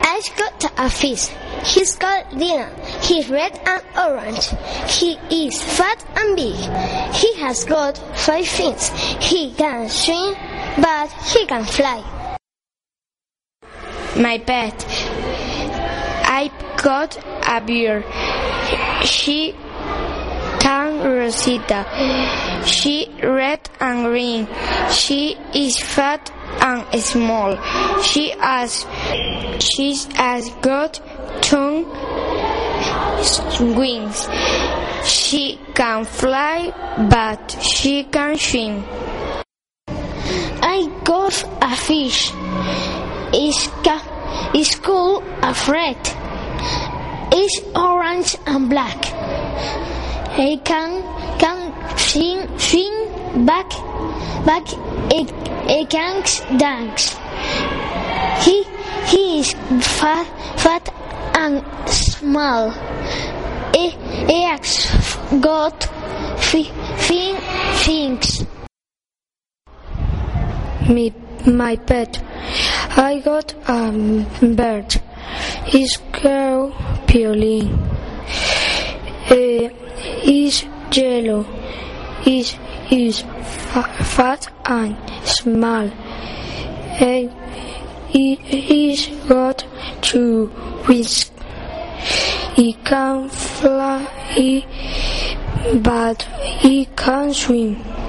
I've got a fish. He's called Dylan. He's red and orange. He is fat and big. He has got five fins. He can swim, but he can fly. My pet. I've got a bear. She can Rosita. She red and green. She is fat and small. She has she's has got two wings. She can fly, but she can swim. I got a fish. It's, ca- it's called a fret. It's orange and black. It can can swim, swim back back. It, it can dance. He he is fat fat and small. He, he has got fin things. Me, my pet. I got a bird. It's called Piolín. Uh, it's yellow. It's, fa- fat and small. And it's got two wings. It can fly, but he can swim.